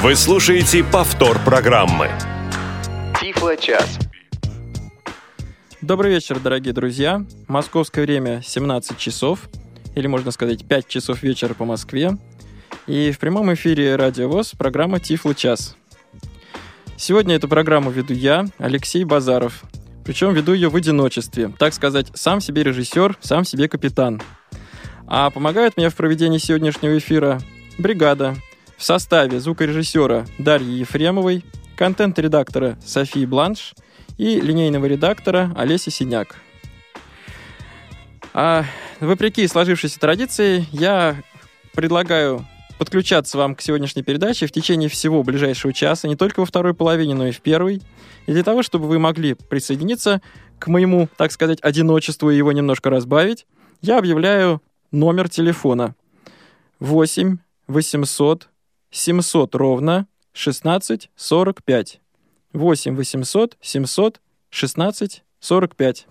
Вы слушаете повтор программы. Тифло-час. Добрый вечер, дорогие друзья. Московское время 17 часов, или можно сказать 5 часов вечера по Москве. И в прямом эфире Радио ВОЗ программа Тифло час. Сегодня эту программу веду я, Алексей Базаров. Причем веду ее в одиночестве. Так сказать, сам себе режиссер, сам себе капитан. А помогают мне в проведении сегодняшнего эфира бригада в составе звукорежиссера Дарьи Ефремовой, контент-редактора Софии Бланш и линейного редактора Олеси Синяк. А вопреки сложившейся традиции, я предлагаю подключаться вам к сегодняшней передаче в течение всего ближайшего часа, не только во второй половине, но и в первой. И для того, чтобы вы могли присоединиться к моему, так сказать, одиночеству и его немножко разбавить, я объявляю номер телефона 8 800 700 ровно 16 45. 8 800 700 16 45.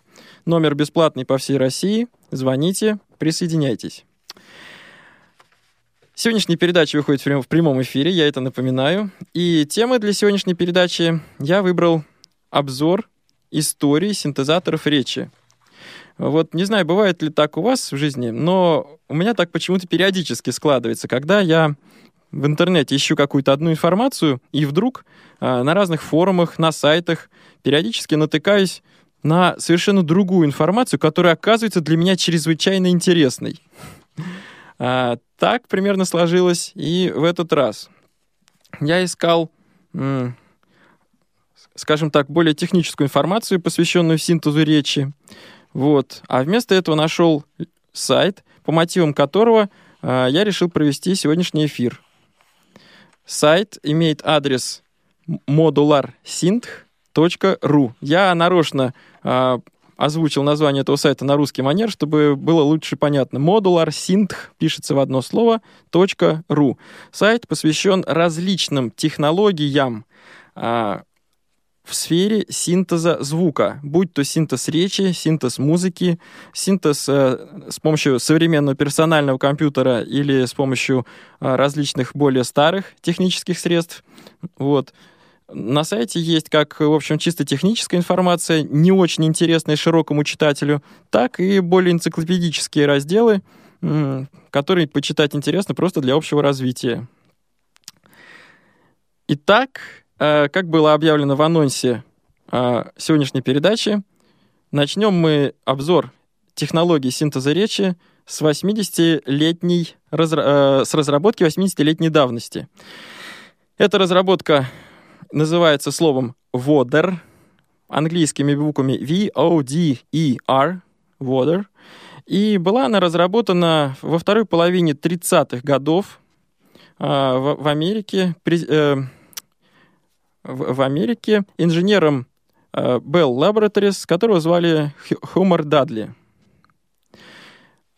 Номер бесплатный по всей России. Звоните, присоединяйтесь. Сегодняшняя передача выходит в прямом эфире, я это напоминаю. И темы для сегодняшней передачи я выбрал обзор истории синтезаторов речи. Вот не знаю, бывает ли так у вас в жизни, но у меня так почему-то периодически складывается, когда я в интернете ищу какую-то одну информацию, и вдруг э, на разных форумах, на сайтах периодически натыкаюсь на совершенно другую информацию, которая оказывается для меня чрезвычайно интересной. А, так примерно сложилось и в этот раз. Я искал, скажем так, более техническую информацию, посвященную синтезу речи. Вот. А вместо этого нашел сайт, по мотивам которого а, я решил провести сегодняшний эфир. Сайт имеет адрес modularsyntх.ru. Я нарочно э, озвучил название этого сайта на русский манер, чтобы было лучше понятно. Modular Synth пишется в одно слово, .ru. Сайт посвящен различным технологиям, э, в сфере синтеза звука, будь то синтез речи, синтез музыки, синтез э, с помощью современного персонального компьютера или с помощью э, различных более старых технических средств. Вот. На сайте есть как, в общем, чисто техническая информация, не очень интересная широкому читателю, так и более энциклопедические разделы, которые почитать интересно просто для общего развития. Итак, как было объявлено в анонсе э, сегодняшней передачи, начнем мы обзор технологий синтеза речи с 80-летней, э, с разработки 80-летней давности. Эта разработка называется словом VODER, английскими буквами V-O-D-E-R, VODER, и была она разработана во второй половине 30-х годов в Америке в, в Америке инженером э, Bell Laboratories, которого звали Хумар Дадли.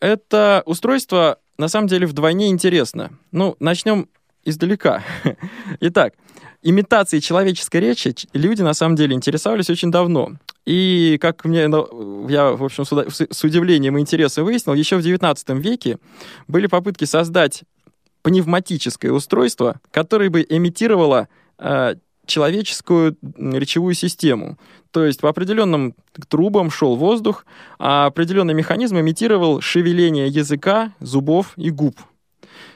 Это устройство на самом деле вдвойне интересно. Ну, начнем издалека. Итак, имитацией человеческой речи люди на самом деле интересовались очень давно. И, как мне, ну, я, в общем, с удивлением и интересом выяснил, еще в XIX веке были попытки создать пневматическое устройство, которое бы имитировало э, человеческую речевую систему. То есть по определенным трубам шел воздух, а определенный механизм имитировал шевеление языка, зубов и губ.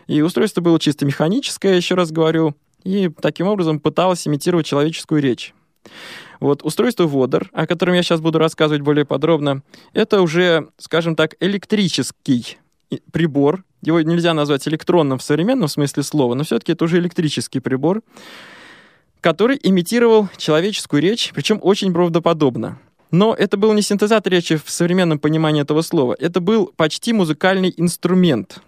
И устройство было чисто механическое, еще раз говорю, и таким образом пыталось имитировать человеческую речь. Вот устройство Водор, о котором я сейчас буду рассказывать более подробно, это уже, скажем так, электрический прибор. Его нельзя назвать электронным в современном смысле слова, но все-таки это уже электрический прибор, который имитировал человеческую речь, причем очень правдоподобно. Но это был не синтезатор речи в современном понимании этого слова, это был почти музыкальный инструмент.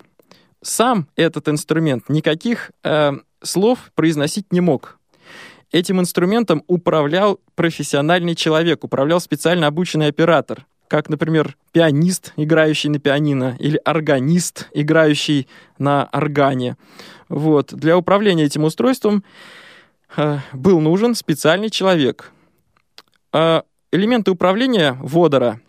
Сам этот инструмент никаких э, слов произносить не мог. Этим инструментом управлял профессиональный человек, управлял специально обученный оператор, как, например, пианист, играющий на пианино, или органист, играющий на органе. Вот. Для управления этим устройством был нужен специальный человек. Э, элементы управления водора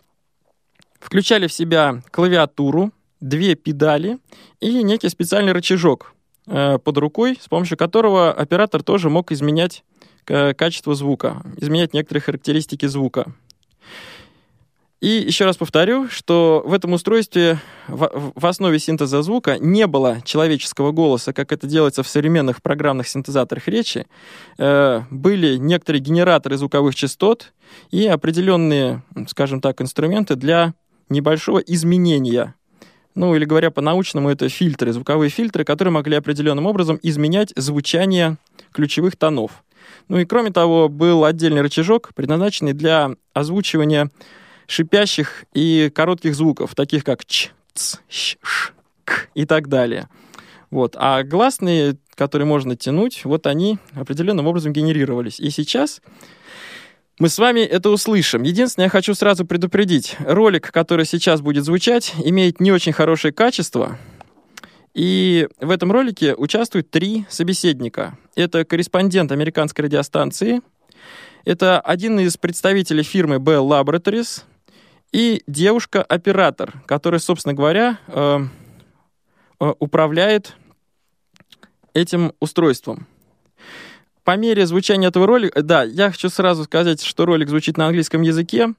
включали в себя клавиатуру, две педали и некий специальный рычажок. э, под рукой, с помощью которого оператор тоже мог изменять э, качество звука, изменять некоторые характеристики звука. И еще раз повторю, что в этом устройстве в, основе синтеза звука не было человеческого голоса, как это делается в современных программных синтезаторах речи. Э, были некоторые генераторы звуковых частот и определенные, скажем так, инструменты для небольшого изменения. Ну, или говоря по-научному, это фильтры, звуковые фильтры, которые могли определенным образом изменять звучание ключевых тонов. Ну и кроме того, был отдельный рычажок, предназначенный для озвучивания шипящих и коротких звуков, таких как ч, ц, щ, ш, к и так далее. Вот. А гласные, которые можно тянуть, вот они определенным образом генерировались. И сейчас мы с вами это услышим. Единственное, я хочу сразу предупредить. Ролик, который сейчас будет звучать, имеет не очень хорошее качество. И в этом ролике участвуют три собеседника. Это корреспондент американской радиостанции, это один из представителей фирмы Bell Laboratories — и девушка-оператор, которая, собственно говоря, э, э, управляет этим устройством. По мере звучания этого ролика, да, я хочу сразу сказать, что ролик звучит на английском языке.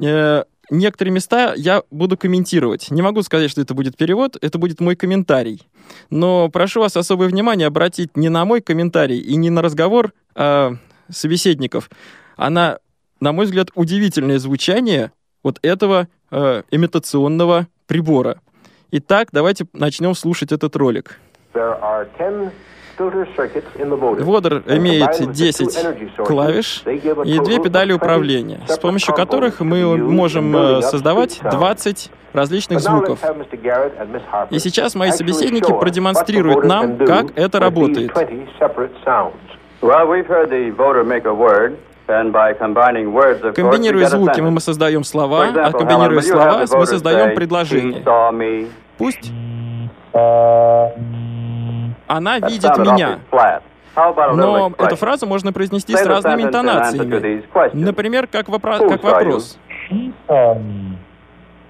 Э, некоторые места я буду комментировать. Не могу сказать, что это будет перевод, это будет мой комментарий. Но прошу вас особое внимание обратить не на мой комментарий и не на разговор э, собеседников, а на, на мой взгляд, удивительное звучание вот этого э, имитационного прибора. Итак, давайте начнем слушать этот ролик. Водер имеет 10 клавиш и две педали управления, с помощью которых мы можем э, создавать 20 различных звуков. И сейчас мои собеседники продемонстрируют нам, как это работает. Well, we've heard the voter make a word. Комбинируя звуки, мы создаем слова, а комбинируя слова, мы создаем предложение. Пусть она видит меня. Но эту фразу можно произнести с разными интонациями. Например, как, вопро как вопрос.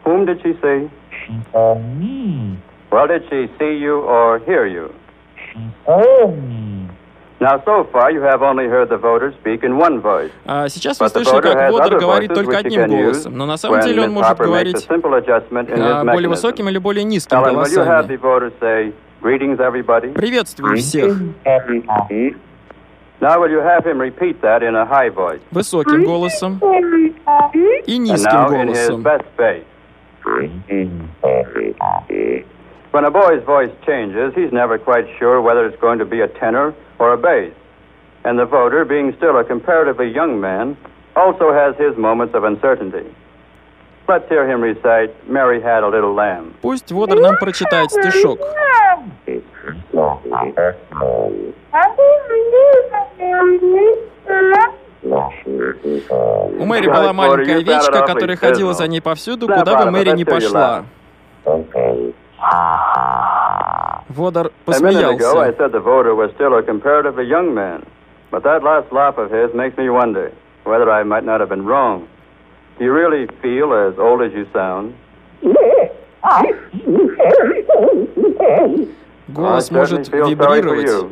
Whom did she say? Well, did she see you or hear you? Now, so far, you have only heard the voter speak in one voice. А сейчас вы слышали, как Водер говорит только одним голосом, но на самом деле он может говорить а, более высоким или более низким голосами. Приветствую всех. Now will you have him repeat that in a high voice? Высоким голосом и низким голосом. When a boy's voice changes, he's never quite sure whether it's going to be a tenor or a bass. And the voter, being still a comparatively young man, also has his moments of uncertainty. Let's hear him recite Mary Had a Little Lamb. Пусть Водер нам прочитает стишок. У Мэри была маленькая овечка, которая ходила за ней повсюду, куда бы Мэри ни пошла. Водор посмеялся. I said the voter was still a comparatively young man, but that last laugh of his makes me wonder whether I might not have been wrong. Do you really feel as old as you sound? Голос может вибрировать.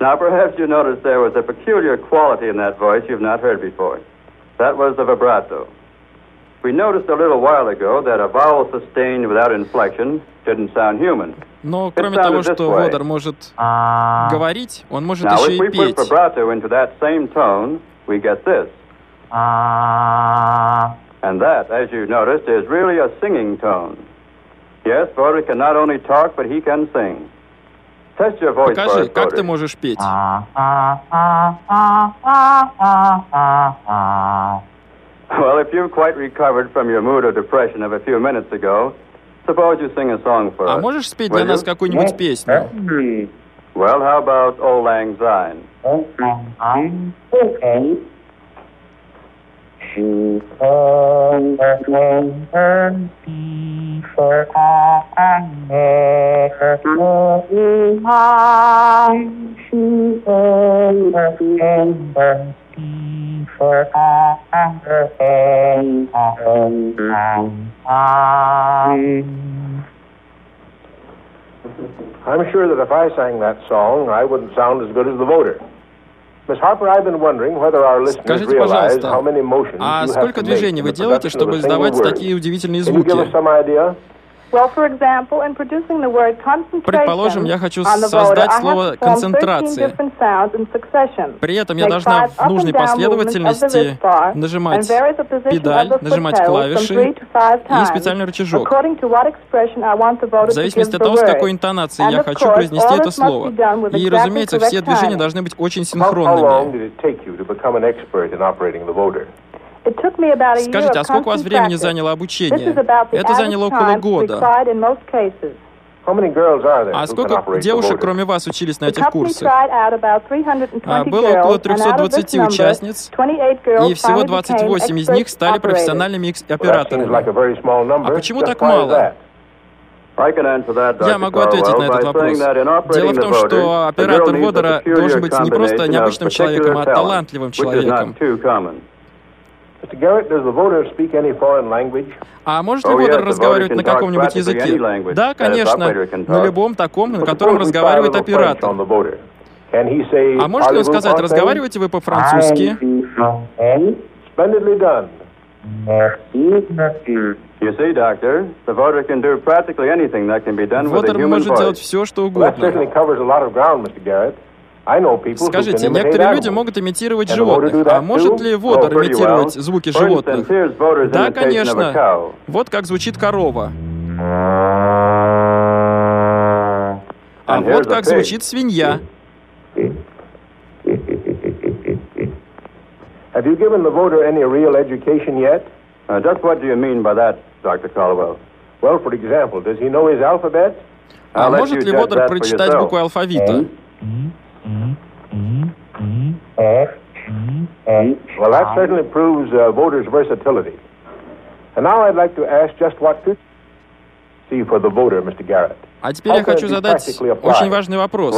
Now, perhaps you noticed there was a peculiar quality in that voice you've not heard before. That was the vibrato. We noticed a little while ago that a vowel sustained without inflection didn't sound human. Но кроме того, что Водор может говорить, он может Now, еще и петь. vibrato into that same tone, we get this. And that, as you noticed, is really a singing tone. Yes, Voder can not only talk, but he can sing. Test your voice Покажи, как ты можешь петь. Well, if you've quite recovered from your mood of depression of a few minutes ago, suppose you sing a song for us. А можешь спеть для нас какую-нибудь песню? Well, how about Old Lang Syne? Old Lang Syne? Okay. She called the and be for and never going on. She called the and forgotten I'm sure that if I sang that song, I wouldn't sound as good as the voter. Miss Harper, I've been wondering whether our listeners Скажите, realize пожалуйста, how many motions а you have сколько to make движений in вы the делаете, production чтобы of a single издавать word? такие удивительные Can you give us звуки? Some idea? Well, for example, in producing the word concentration Предположим, я хочу on the voter, создать I have слово to form 13 «концентрация». different sounds in succession. При этом я должна five в нужной последовательности нажимать педаль, of the foot нажимать клавиши from three to five и times, специальный рычажок. according to what expression I want the voter В to зависимости от того, с какой интонацией And я of хочу course, произнести all это слово. be done with И, разумеется, все движения должны быть очень синхронными. Скажите, а сколько у вас времени заняло обучение? Это заняло около года. required in most cases. How many girls are there А сколько девушек, кроме вас, учились на этих курсах? tried out about 320 А, было около girls, and out of this 320 number, участниц, 28 girls И всего finally 28 из них стали профессиональными операторами. А почему так мало? Я могу ответить на этот вопрос. Дело в том, что оператор водора peculiar должен быть не просто необычным человеком, а талантливым человеком. А может ли Oh, the разговаривать на каком-нибудь языке? Да, конечно, на любом таком, на котором разговаривает оператор. А может ли он "Parlez-vous сказать, français?" разговариваете вы по-французски? Human может делать все, что угодно. Скажите, некоторые люди могут имитировать животных. А может ли водор Oh, имитировать звуки животных? Да, конечно. Вот как звучит корова. А вот как звучит свинья. Have you given the voter any real education yet? Uh, just what do you mean by that, Dr. Caldwell? Well, for example, does he know his alphabet? А может ли водор прочитать буквы алфавита? Well, that certainly proves uh, voters' versatility. And now I'd like to ask just what to see for the voter, Mr. Garrett. А теперь я хочу задать очень важный вопрос.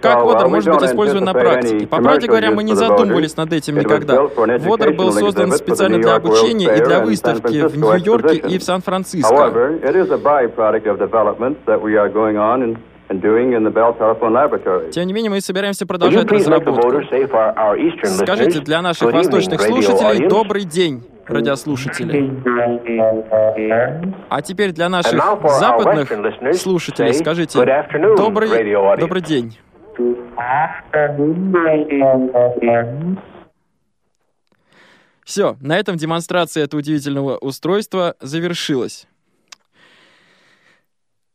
Как водор может быть использован на практике? По правде говоря, мы не задумывались над этим никогда. Водор был создан специально для обучения и для выставки в Нью-Йорке и в Сан-Франциско. Тем не менее, мы собираемся продолжать разработку. Скажите для наших восточных слушателей добрый день, радиослушатели. А теперь для наших западных слушателей скажите добрый, добрый день. Все, на этом демонстрация этого удивительного устройства завершилась.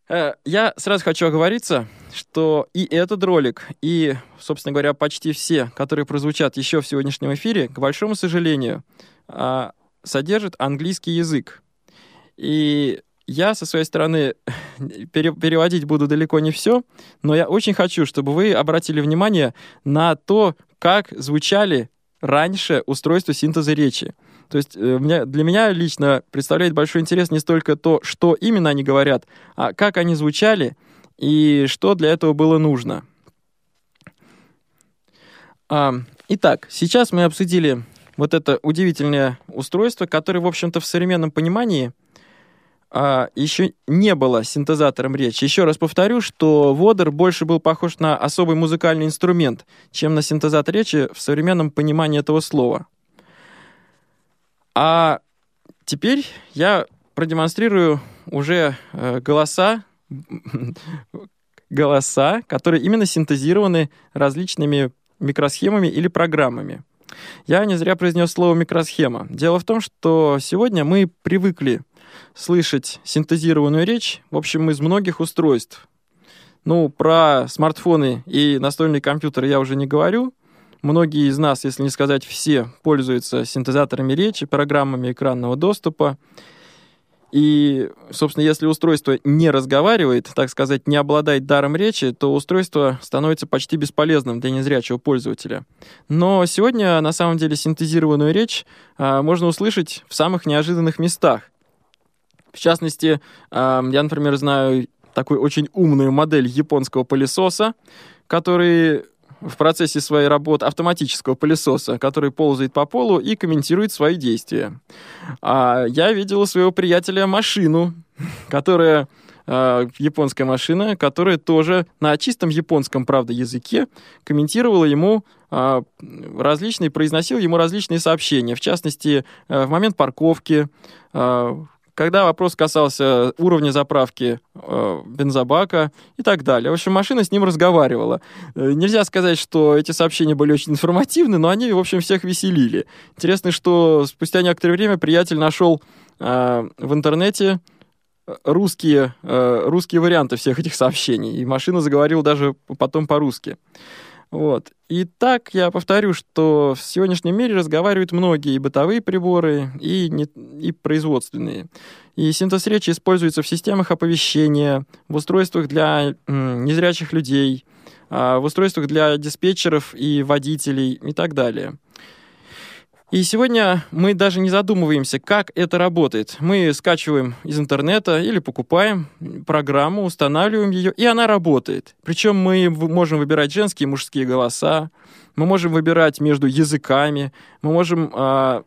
Э, Я сразу хочу оговориться, что и этот ролик, и, собственно говоря, почти все, которые прозвучат еще в сегодняшнем эфире, к большому сожалению, а, содержат английский язык. И я со своей стороны пере- переводить буду далеко не все, но я очень хочу, чтобы вы обратили внимание на то, как звучали раньше устройства синтеза речи. То есть э, мне- для меня лично представляет большой интерес не столько то, что именно они говорят, а как они звучали и что для этого было нужно. А, Итак, сейчас мы обсудили вот это удивительное устройство, которое, в общем-то, в современном понимании а, еще не было синтезатором речи. Еще раз повторю, что водор больше был похож на особый музыкальный инструмент, чем на синтезатор речи в современном понимании этого слова. А теперь я продемонстрирую уже э, голоса, голоса, которые именно синтезированы различными микросхемами или программами. Я не зря произнес слово микросхема. Дело в том, что сегодня мы привыкли слышать синтезированную речь, в общем, из многих устройств. Ну, про смартфоны и настольные компьютеры я уже не говорю. Многие из нас, если не сказать все, пользуются синтезаторами речи, программами экранного доступа. И, собственно, если устройство не разговаривает, так сказать, не обладает даром речи, то устройство становится почти бесполезным для незрячего пользователя. Но сегодня, на самом деле, синтезированную речь а, можно услышать в самых неожиданных местах. В частности, а, я, например, знаю такую очень умную модель японского пылесоса, который в процессе своей работы автоматического пылесоса, который ползает по полу и комментирует свои действия. А я видел у своего приятеля машину, которая э, японская машина, которая тоже на чистом японском, правда, языке комментировала ему э, различные, произносила ему различные сообщения. В частности, э, в момент парковки, э, когда вопрос касался уровня заправки э, бензобака и так далее. В общем, машина с ним разговаривала. Э, нельзя сказать, что эти сообщения были очень информативны, но они, в общем, всех веселили. Интересно, что спустя некоторое время приятель нашел э, в интернете русские, э, русские варианты всех этих сообщений, и машина заговорила даже потом по-русски. Вот. И так я повторю, что в сегодняшнем мире разговаривают многие и бытовые приборы, и, не, и производственные. И синтез речи используется в системах оповещения, в устройствах для м, незрячих людей, а, в устройствах для диспетчеров и водителей и так далее. И сегодня мы даже не задумываемся, как это работает. Мы скачиваем из интернета или покупаем программу, устанавливаем ее, и она работает. Причем мы можем выбирать женские и мужские голоса, мы можем выбирать между языками, мы можем а,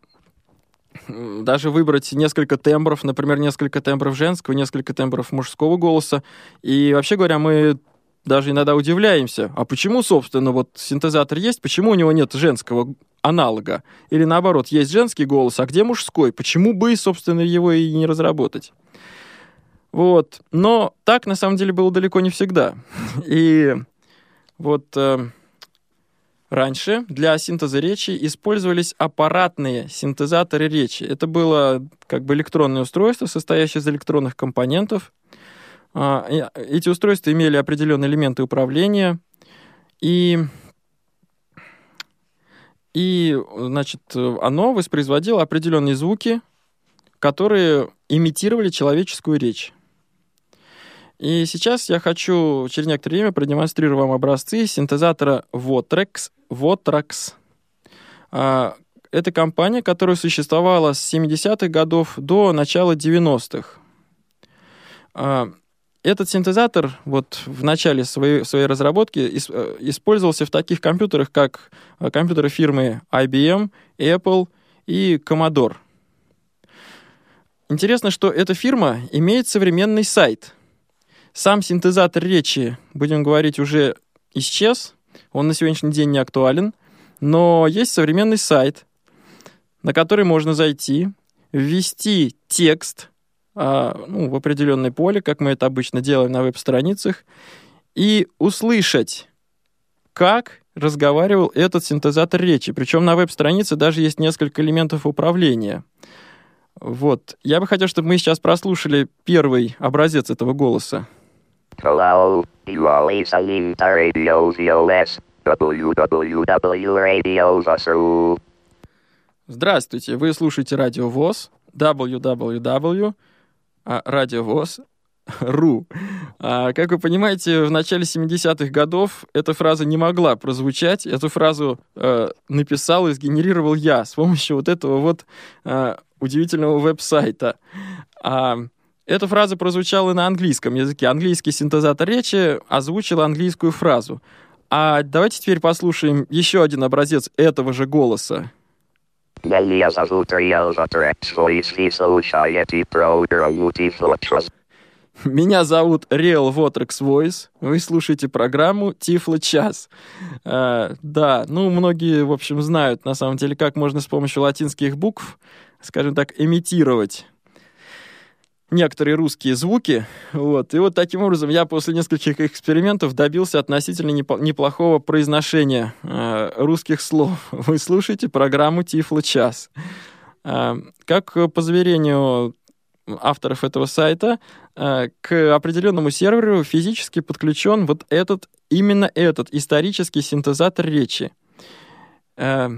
даже выбрать несколько тембров, например, несколько тембров женского, несколько тембров мужского голоса. И вообще говоря, мы даже иногда удивляемся, а почему, собственно, вот синтезатор есть, почему у него нет женского аналога. Или наоборот, есть женский голос, а где мужской? Почему бы, собственно, его и не разработать? Вот. Но так, на самом деле, было далеко не всегда. И вот э, раньше для синтеза речи использовались аппаратные синтезаторы речи. Это было как бы электронное устройство, состоящее из электронных компонентов. Э, эти устройства имели определенные элементы управления. И и, значит, оно воспроизводило определенные звуки, которые имитировали человеческую речь. И сейчас я хочу через некоторое время продемонстрировать вам образцы синтезатора Votrex. Votrax. А, это компания, которая существовала с 70-х годов до начала 90-х. Этот синтезатор вот в начале своей, своей разработки э, использовался в таких компьютерах, как э, компьютеры фирмы IBM, Apple и Commodore. Интересно, что эта фирма имеет современный сайт. Сам синтезатор речи, будем говорить, уже исчез. Он на сегодняшний день не актуален. Но есть современный сайт, на который можно зайти, ввести текст – а, ну, в определенное поле, как мы это обычно делаем на веб-страницах, и услышать, как разговаривал этот синтезатор речи. Причем на веб-странице даже есть несколько элементов управления. Вот. Я бы хотел, чтобы мы сейчас прослушали первый образец этого голоса. Hello, you are listening to Radio ZOS, www.radios.ru. Здравствуйте, вы слушаете Радио ВОЗ, www радиовоз ру. А, как вы понимаете, в начале 70-х годов эта фраза не могла прозвучать. Эту фразу э, написал и сгенерировал я с помощью вот этого вот э, удивительного веб-сайта. А, эта фраза прозвучала на английском языке. Английский синтезатор речи озвучил английскую фразу. А давайте теперь послушаем еще один образец этого же голоса. Меня зовут Риэл Вотрекс Voice Society Program Меня зовут Real Votrix Voice. Вы слушаете программу Тифло Час. А, да, ну, многие, в общем, знают, на самом деле, как можно с помощью латинских букв, скажем так, имитировать некоторые русские звуки. Вот. И вот таким образом я после нескольких экспериментов добился относительно неплохого произношения э, русских слов. Вы слушаете программу Тифло Час. Э, как по заверению авторов этого сайта, э, к определенному серверу физически подключен вот этот, именно этот исторический синтезатор речи. Э,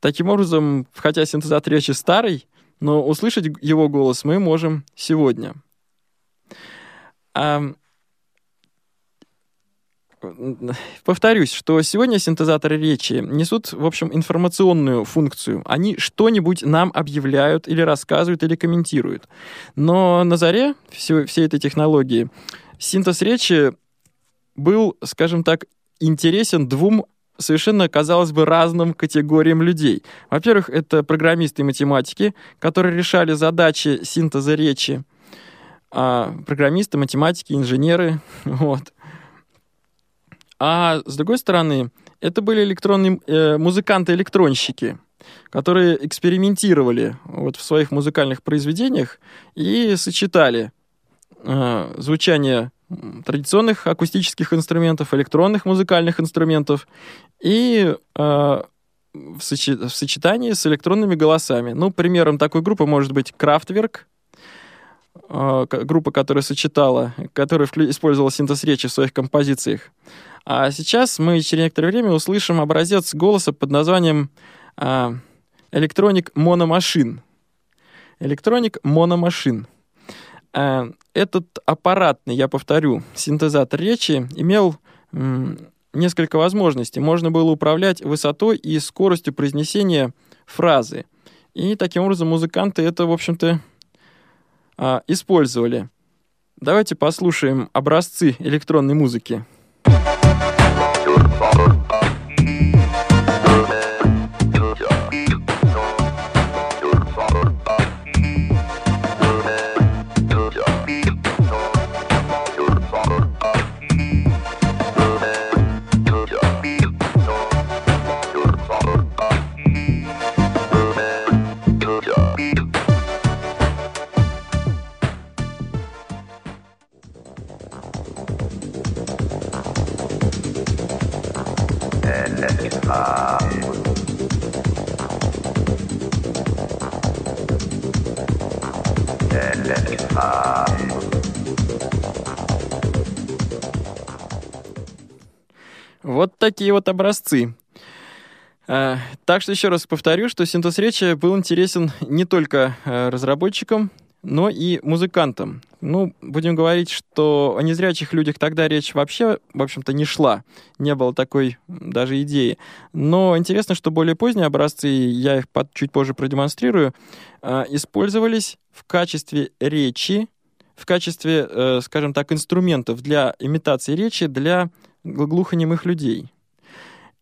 таким образом, хотя синтезатор речи старый, но услышать его голос мы можем сегодня. А, повторюсь, что сегодня синтезаторы речи несут, в общем, информационную функцию. Они что-нибудь нам объявляют или рассказывают, или комментируют. Но на заре всей, всей этой технологии синтез речи был, скажем так, интересен двум совершенно, казалось бы, разным категориям людей. Во-первых, это программисты и математики, которые решали задачи синтеза речи. а, программисты, математики, инженеры. Вот. А с другой стороны, это были электронные э, музыканты-электронщики, которые экспериментировали вот в своих музыкальных произведениях и сочетали э, звучание традиционных акустических инструментов, электронных музыкальных инструментов и э, в, сочи- в сочетании с электронными голосами. Ну, примером такой группы может быть Kraftwerk, э, к- группа, которая сочетала, которая использовала синтез речи в своих композициях. А сейчас мы через некоторое время услышим образец голоса под названием а, Electronic Monomachine. Electronic Monomachine. А, Этот аппаратный, я повторю, синтезатор речи имел несколько возможностей. Можно было управлять высотой и скоростью произнесения фразы. И таким образом музыканты это, в общем-то, а, использовали. Давайте послушаем образцы электронной музыки. Вот такие вот образцы. А, Так что еще раз повторю, что синтез речи был интересен не только э, разработчикам, но и музыкантам. Ну, будем говорить, что о незрячих людях тогда речь вообще, в общем-то, не шла. Не было такой даже идеи. Но интересно, что более поздние образцы, я их под- чуть позже продемонстрирую, а, использовались в качестве речи, в качестве, э, скажем так, инструментов для имитации речи для гл- глухонемых людей.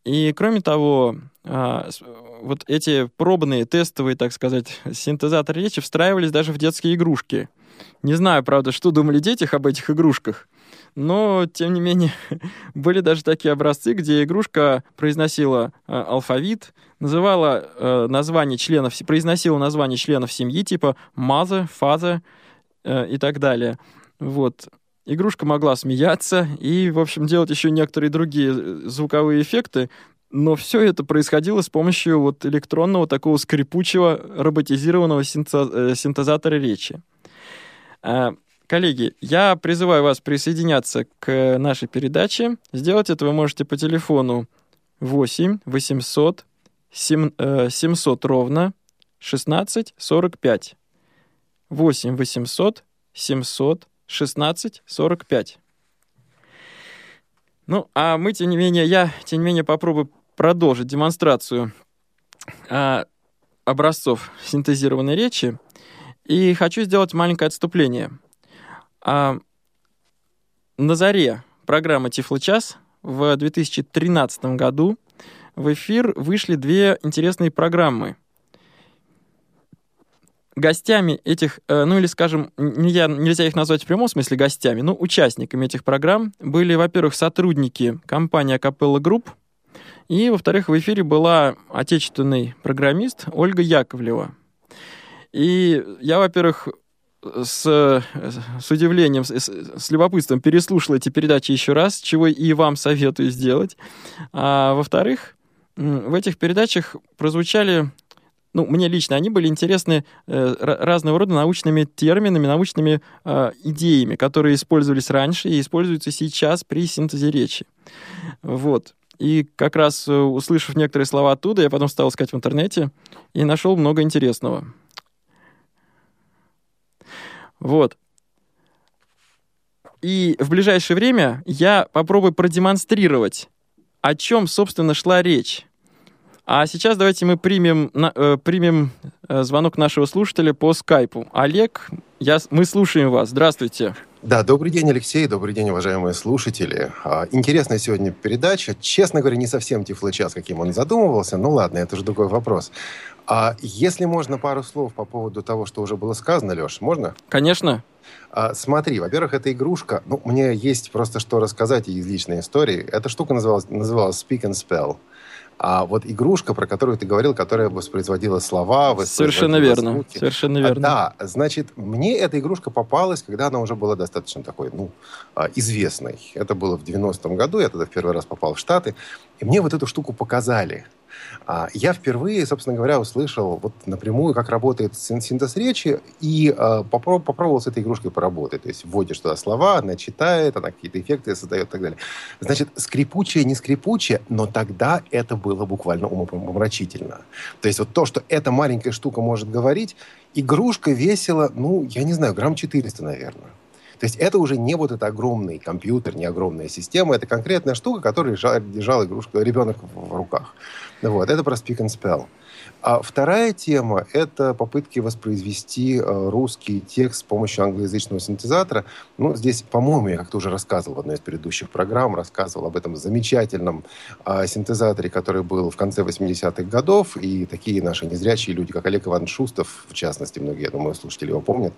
И кроме того, а, вот эти пробные, тестовые, так сказать, синтезаторы речи встраивались даже в детские игрушки. Не знаю, правда, что думали дети об этих игрушках, но, тем не менее, были даже такие образцы, где игрушка произносила э, алфавит, называла э, название членов, произносила название членов семьи, типа mother, father э, и так далее. Вот. Игрушка могла смеяться и, в общем, делать еще некоторые другие э, звуковые эффекты, но все это происходило с помощью вот электронного такого скрипучего роботизированного э, синтезатора речи. А, Коллеги, я призываю вас присоединяться к нашей передаче. Сделать это вы можете по телефону 8 800 сем- э, 700 ровно 16 45. 8 800 700 16 45. Ну, а мы, тем не менее, я, тем не менее, попробую продолжить демонстрацию а, образцов синтезированной речи. И хочу сделать маленькое отступление. А, на заре программы «Тифло-час» в 2013 году в эфир вышли две интересные программы. Гостями этих, э, ну или, скажем, нельзя, нельзя их назвать в прямом смысле гостями, но участниками этих программ были, во-первых, сотрудники компании Acapella Group, и, во-вторых, в эфире была отечественный программист Ольга Яковлева. И я, во-первых, с, с удивлением, с, с любопытством переслушал эти передачи еще раз, чего и вам советую сделать. А во-вторых, в этих передачах прозвучали, ну, мне лично они были интересны э, ра- разного рода научными терминами, научными э, идеями, которые использовались раньше и используются сейчас при синтезе речи. Вот. И как раз э, услышав некоторые слова оттуда, я потом стал искать в интернете и нашел много интересного. Вот. И в ближайшее время я попробую продемонстрировать, о чем, собственно, шла речь. А сейчас давайте мы примем, на- э, примем э, звонок нашего слушателя по скайпу. Олег, я, мы слушаем вас. Здравствуйте. Да, добрый день, Алексей, добрый день, уважаемые слушатели. А, Интересная сегодня передача. Честно говоря, не совсем тифлочас, каким он задумывался. Ну ладно, это уже другой вопрос. А если можно пару слов по поводу того, что уже было сказано, Леш, можно? Конечно. А, смотри, во-первых, эта игрушка, ну, мне есть просто что рассказать из личной истории. Эта штука называлась, называлась Speak and Spell. А вот игрушка, про которую ты говорил, которая воспроизводила слова, Совершенно воспроизводила верно. звуки. Совершенно А, верно. да, значит, мне эта игрушка попалась, когда она уже была достаточно такой, ну, а, известной. Это было в 90-м году, я тогда в первый раз попал в Штаты, и мне вот эту штуку показали. А, Я впервые, собственно говоря, услышал вот напрямую, как работает син- синтез речи, и а, попро- попробовал с этой игрушкой поработать. То есть вводишь туда слова, она читает, она какие-то эффекты создает и так далее. Значит, скрипучее, не скрипучее, но тогда это было буквально умопомрачительно. То есть вот то, что эта маленькая штука может говорить, игрушка весила, ну, я не знаю, грамм 400, наверное. То есть это уже не вот этот огромный компьютер, не огромная система, это конкретная штука, которую держал, держал игрушку, ребенок в руках. Вот, это про Speak and Spell. А вторая тема – это попытки воспроизвести э, русский текст с помощью англоязычного синтезатора. Ну, здесь, по-моему, я как-то уже рассказывал в одной из предыдущих программ, рассказывал об этом замечательном э, синтезаторе, который был в конце 80-х годов, и такие наши незрячие люди, как Олег Иван Шустов, в частности, многие, я думаю, слушатели его помнят,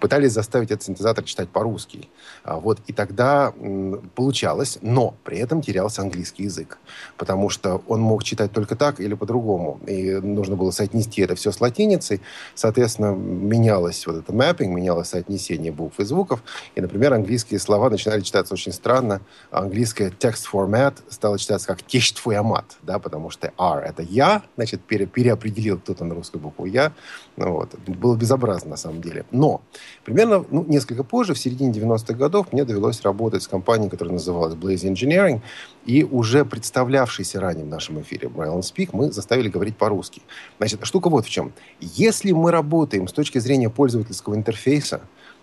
пытались заставить этот синтезатор читать по-русски. А, Вот, и тогда м, получалось, но при этом терялся английский язык, потому что он мог читать только так или по-другому. И нужно было соотнести это все с латиницей. Соответственно, менялось вот это мэппинг, менялось соотнесение букв и звуков. И, например, английские слова начинали читаться очень странно. Английское text format стало читаться как «тещ твой амат», да, потому что R — это «я», значит, пере- переопределил кто-то на русскую букву «я». Ну, вот. Было безобразно, на самом деле. Но примерно ну, несколько позже, в середине 90-х годов, мне довелось работать с компанией, которая называлась Blaze Engineering, и уже представлявшийся ранее в нашем эфире and Speak мы заставили говорить по-русски. Значит, штука вот в чем. Если мы работаем с точки зрения пользовательского интерфейса,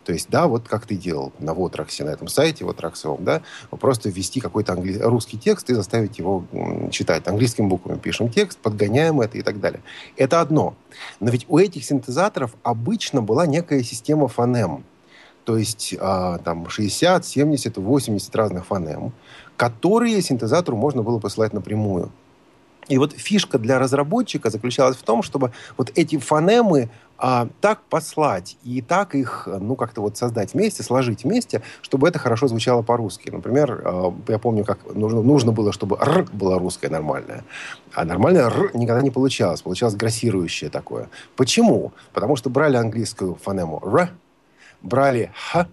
то есть, да, вот как ты делал на Вотраксе, на этом сайте, Вотраксовом, да, просто ввести какой-то англи- русский текст и заставить его читать. Английскими буквами пишем текст, подгоняем это и так далее. Это одно. Но ведь у этих синтезаторов обычно была некая система фонем. То есть а, там 60, 70, 80 разных фонем, которые синтезатору можно было посылать напрямую. И вот фишка для разработчика заключалась в том, чтобы вот эти фонемы а, так послать и так их, ну, как-то вот создать вместе, сложить вместе, чтобы это хорошо звучало по-русски. Например, а, я помню, как нужно, нужно было, чтобы «р» было русское нормальное. А нормальное «р» никогда не получалось. Получалось грассирующее такое. Почему? Потому что брали английскую фонему «р», брали «х»,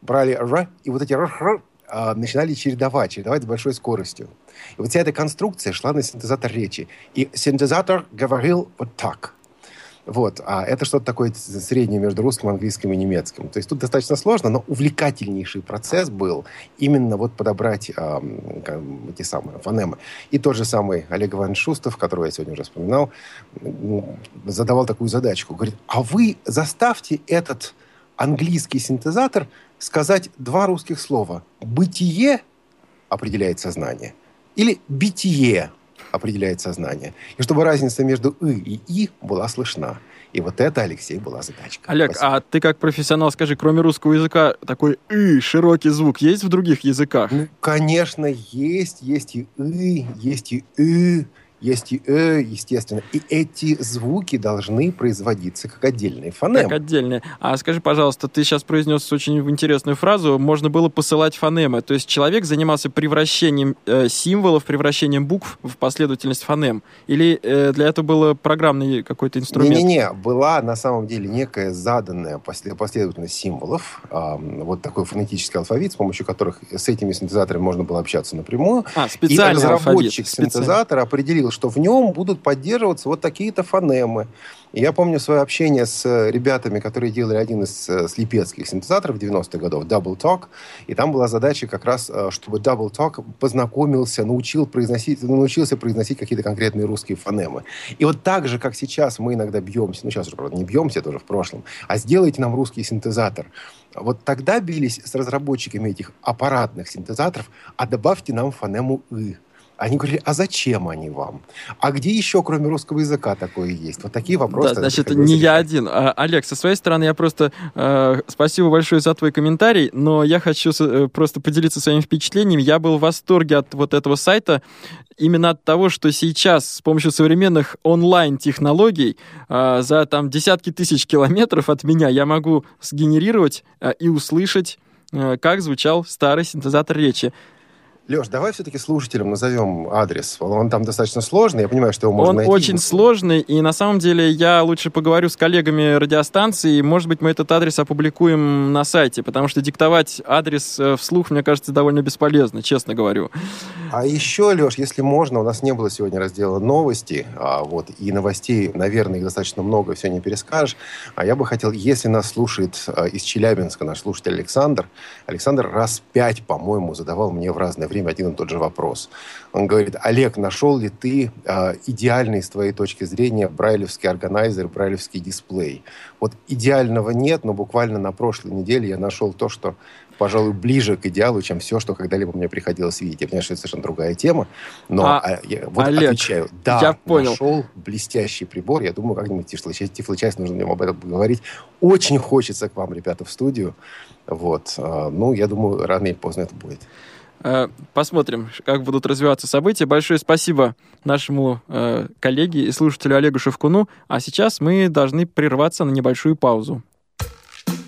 брали «р», и вот эти «р», «р» а, начинали чередовать, чередовать с большой скоростью. И вот вся эта конструкция шла на синтезатор речи. И синтезатор говорил вот так. Вот. А это что-то такое среднее между русским, английским и немецким. То есть тут достаточно сложно, но увлекательнейший процесс был именно вот подобрать как, эти самые фонемы. И тот же самый Олег Иванович Шустов, которого я сегодня уже вспоминал, м, задавал такую задачку. Говорит, а вы заставьте этот английский синтезатор сказать два русских слова. «Бытие» определяет сознание или «битие» определяет сознание. И чтобы разница между «и» и «и» была слышна. И вот это, Алексей, была задачка. Олег, Спасибо. а ты как профессионал скажи, кроме русского языка такой «ы» широкий звук есть в других языках? Ну, конечно, есть. Есть и «и», есть и «ы», есть и «э», естественно. И эти звуки должны производиться как отдельные фонемы. Как отдельные. А скажи, пожалуйста, ты сейчас произнес очень интересную фразу, можно было посылать фонемы. То есть человек занимался превращением э, символов, превращением букв в последовательность фонем? Или э, для этого был программный какой-то инструмент? Не-не-не, была на самом деле некая заданная после- последовательность символов, ам, вот такой фонетический алфавит, с помощью которых с этими синтезаторами можно было общаться напрямую. А, И специальный разработчик алфавит. синтезатора определил, что в нем будут поддерживаться вот такие-то фонемы. И я помню свое общение с э, ребятами, которые делали один из э, слепецких синтезаторов 90-х годов, Double Talk. И там была задача как раз, э, чтобы Double Talk познакомился, научил произносить, научился произносить какие-то конкретные русские фонемы. И вот так же, как сейчас мы иногда бьемся, ну сейчас уже, правда, не бьемся, это уже в прошлом, а сделайте нам русский синтезатор. Вот тогда бились с разработчиками этих аппаратных синтезаторов, а добавьте нам фонему «ы». Они говорили, а зачем они вам? А где еще, кроме русского языка, такое есть? Вот такие вопросы. Да, значит, не я один. А, Олег, со своей стороны, я просто... Э, спасибо большое за твой комментарий, но я хочу э, просто поделиться своими впечатлениями. Я был в восторге от вот этого сайта, именно от того, что сейчас с помощью современных онлайн-технологий э, за там десятки тысяч километров от меня я могу сгенерировать э, и услышать, э, как звучал старый синтезатор речи. Леш, давай все-таки слушателям назовем адрес. Он там достаточно сложный, я понимаю, что его можно Он найти. очень сложный, и на самом деле я лучше поговорю с коллегами радиостанции, и, может быть, мы этот адрес опубликуем на сайте, потому что диктовать адрес э, вслух, мне кажется, довольно бесполезно, честно говорю. А еще, Леш, если можно, у нас не было сегодня раздела новости, а вот и новостей, наверное, их достаточно много, все не перескажешь. А я бы хотел, если нас слушает а, из Челябинска наш слушатель Александр, Александр раз пять, по-моему, задавал мне в разное время один и тот же вопрос. Он говорит, Олег, нашел ли ты э, идеальный с твоей точки зрения брайлевский органайзер, брайлевский дисплей? Вот идеального нет, но буквально на прошлой неделе я нашел то, что пожалуй, ближе к идеалу, чем все, что когда-либо мне приходилось видеть. Я понимаю, что это совершенно другая тема, но а, а, я, вот Олег, отвечаю. Да, я понял. нашел блестящий прибор. Я думаю, как-нибудь тифлочасть нужно мне об этом поговорить. Очень хочется к вам, ребята, в студию. Вот. А, ну, я думаю, рано или поздно это будет. Э, посмотрим, как будут развиваться события. Большое спасибо нашему э, коллеге и слушателю Олегу Шевкуну. А сейчас мы должны прерваться на небольшую паузу.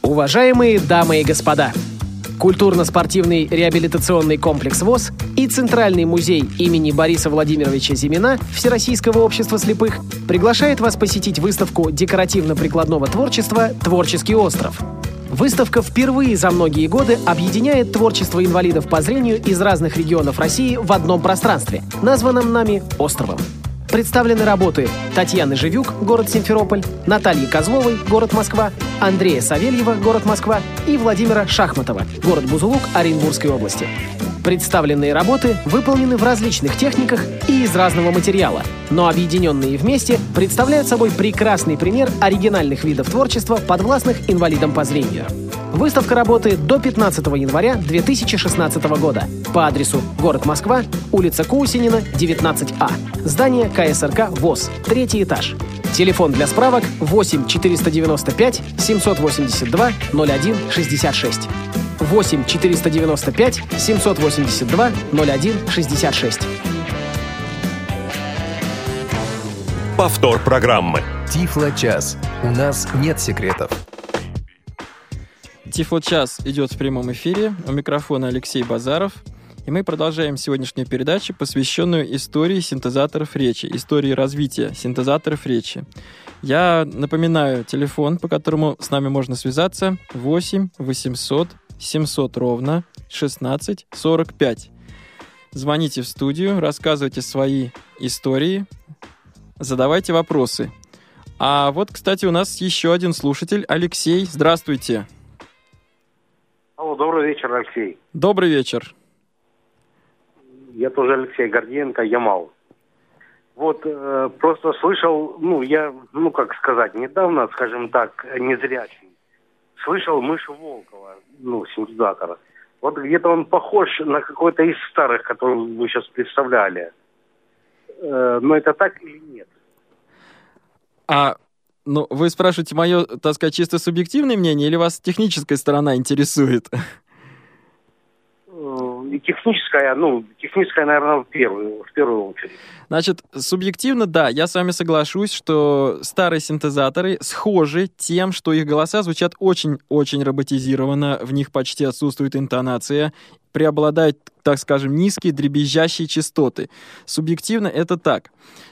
Уважаемые дамы и господа, культурно-спортивный реабилитационный комплекс ВОЗ и Центральный музей имени Бориса Владимировича Зимина Всероссийского общества слепых приглашает вас посетить выставку декоративно-прикладного творчества «Творческий остров». Выставка впервые за многие годы объединяет творчество инвалидов по зрению из разных регионов России в одном пространстве, названном нами «Островом». Представлены работы Татьяны Живюк, город Симферополь, Натальи Козловой, город Москва, Андрея Савельева, город Москва и Владимира Шахматова, город Бузулук Оренбургской области. Представленные работы выполнены в различных техниках и из разного материала, но объединенные вместе представляют собой прекрасный пример оригинальных видов творчества, подвластных инвалидам по зрению. Выставка работает до 15 января 2016 года по адресу город Москва, улица Кусинина, 19А. Здание КСРК ВОЗ, третий этаж. Телефон для справок 8 495 782 01 66. 8 495 782 01 66. Повтор программы. Тифло-час. У нас нет секретов. Тифло-час идет в прямом эфире. У микрофона Алексей Базаров. И мы продолжаем сегодняшнюю передачу, посвященную истории синтезаторов речи, истории развития синтезаторов речи. Я напоминаю телефон, по которому с нами можно связаться 8 800 700 ровно 16 45. Звоните в студию, рассказывайте свои истории, задавайте вопросы. А вот, кстати, у нас еще один слушатель, Алексей. Здравствуйте. Алло, добрый вечер, Алексей. Добрый вечер. Я тоже Алексей Гордиенко, Ямал. Вот э, просто слышал, ну, я, ну, как сказать, недавно, скажем так, незрячий, слышал мышь Волкова, ну, синтезатора. Вот где-то он похож на какой-то из старых, который вы сейчас представляли. Э, но это так или нет? А ну, вы спрашиваете мое, так сказать, чисто субъективное мнение, или вас техническая сторона интересует? И техническая, ну, техническая, наверное, в первую, в первую очередь. Значит, субъективно, да, я с вами соглашусь, что старые синтезаторы схожи тем, что их голоса звучат очень-очень роботизированно, в них почти отсутствует интонация, преобладают, так скажем, низкие дребезжащие частоты. Субъективно это так.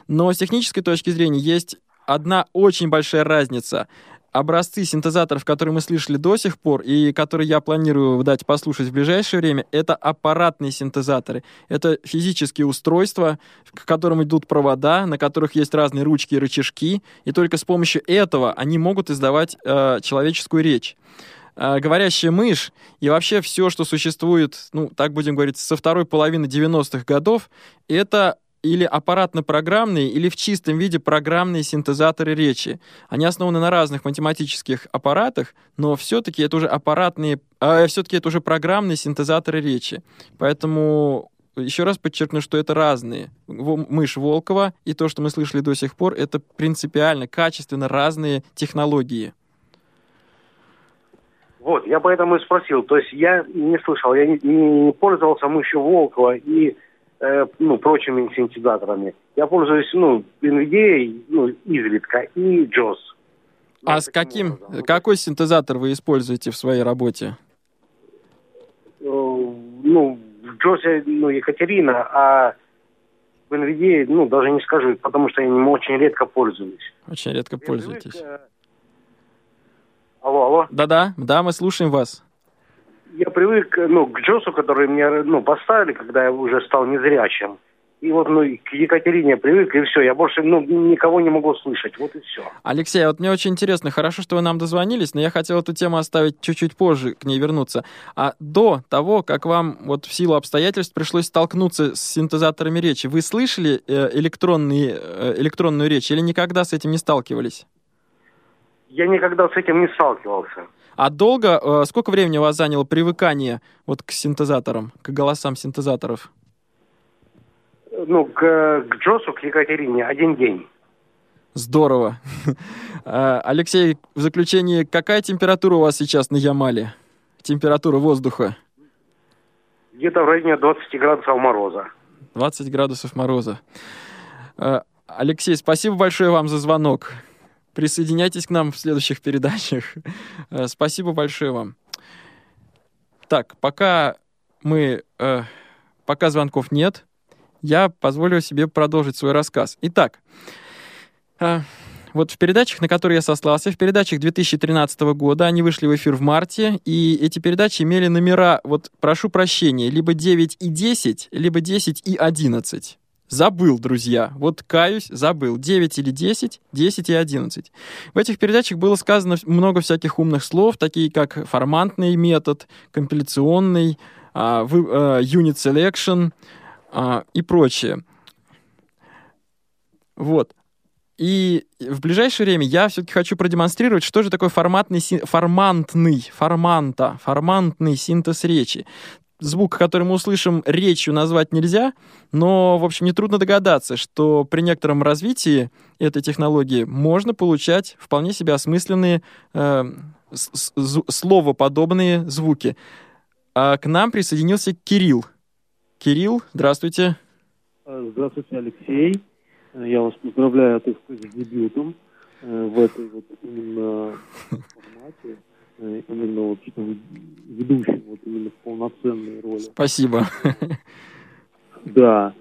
Но с технической точки зрения есть одна очень большая разница. Образцы синтезаторов, которые мы слышали до сих пор и которые я планирую дать послушать в ближайшее время, это аппаратные синтезаторы. Это физические устройства, к которым идут провода, на которых есть разные ручки и рычажки, и только с помощью этого они могут издавать э, человеческую речь э, говорящая мышь и вообще все, что существует, ну, так будем говорить, со второй половины 90-х годов, это или аппаратно-программные, или в чистом виде программные синтезаторы речи. Они основаны на разных математических аппаратах, но все-таки это уже аппаратные, э, все-таки это уже программные синтезаторы речи. Поэтому еще раз подчеркну, что это разные. Мышь Волкова и то, что мы слышали до сих пор, это принципиально, качественно разные технологии. Вот, я поэтому и спросил. То есть я не слышал, я не, не пользовался мышью Волкова и э, ну, прочими синтезаторами. Я пользуюсь, ну, NVIDIA, ну, изредка, и JOS. А с каким, какой синтезатор вы используете в своей работе? Э, ну, в JOS, ну, Екатерина, а в NVIDIA, ну, даже не скажу, потому что я им очень редко пользуюсь. Очень редко пользуетесь. Э, Алло, алло. Да-да, да, мы слушаем вас. Я привык, ну, к Джосу, который мне, ну, поставили, когда я уже стал незрячим. И вот, ну, к Екатерине привык, и все. Я больше, ну, никого не могу слышать. Вот и все. Алексей, а вот мне очень интересно, хорошо, что вы нам дозвонились, но я хотел эту тему оставить чуть-чуть позже, к ней вернуться. А до того, как вам вот в силу обстоятельств пришлось столкнуться с синтезаторами речи, вы слышали э, электронные, э, электронную речь или никогда с этим не сталкивались? Я никогда с этим не сталкивался. А долго, э, сколько времени у вас заняло привыкание вот к синтезаторам, к голосам синтезаторов? Ну, к, к Джосу, к Екатерине один день. Здорово. А, Алексей, в заключение, какая температура у вас сейчас на Ямале? Температура воздуха? Где-то в районе 20 градусов мороза. 20 градусов мороза. А, Алексей, спасибо большое вам за звонок. Присоединяйтесь к нам в следующих передачах. А, Спасибо большое вам. Так, пока мы... э, пока звонков нет, я позволю себе продолжить свой рассказ. Итак, э, вот в передачах, на которые я сослался, в передачах 2013 года, они вышли в эфир в марте, и эти передачи имели номера, вот прошу прощения, либо 9 и 10, либо 10 и 11. Забыл, друзья. Вот каюсь, забыл. 9 или 10, 10 и 11. В этих передачах было сказано много всяких умных слов, такие как формантный метод, компиляционный, а, unit selection а, и прочее. Вот. И в ближайшее время я все-таки хочу продемонстрировать, что же такое форматный, формантный, форманта, формантный синтез речи. Звук, который мы услышим, речью назвать нельзя, но, в общем, нетрудно догадаться, что при некотором развитии этой технологии можно получать вполне себе осмысленные э, словоподобные звуки. А к нам присоединился Кирилл. Кирилл, здравствуйте. Здравствуйте, Алексей. Э, Я вас поздравляю, так сказать, с дебютом э, в этой вот именно формате, э, именно вот ведущим вот именно в полноценной роли. Спасибо. Да.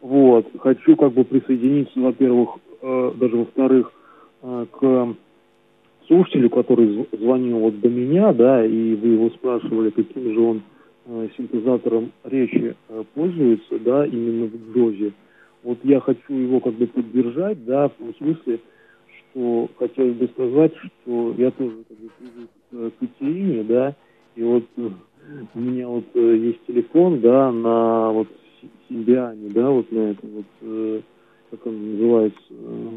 Вот. Хочу как бы присоединиться, во-первых, э, даже во-вторых, э, к слушателю, который зв- звонил вот до меня, да, и вы его спрашивали, каким же он э, синтезатором речи э, пользуется, да, именно в Джозе. Вот я хочу его как бы поддержать, да, в том смысле, что хотелось бы сказать, что я тоже как бы привык к Екатерине, да, и вот э, у меня вот э, есть телефон, да, на вот Си- Симбиане, да, вот на этом вот, э, как он называется, э,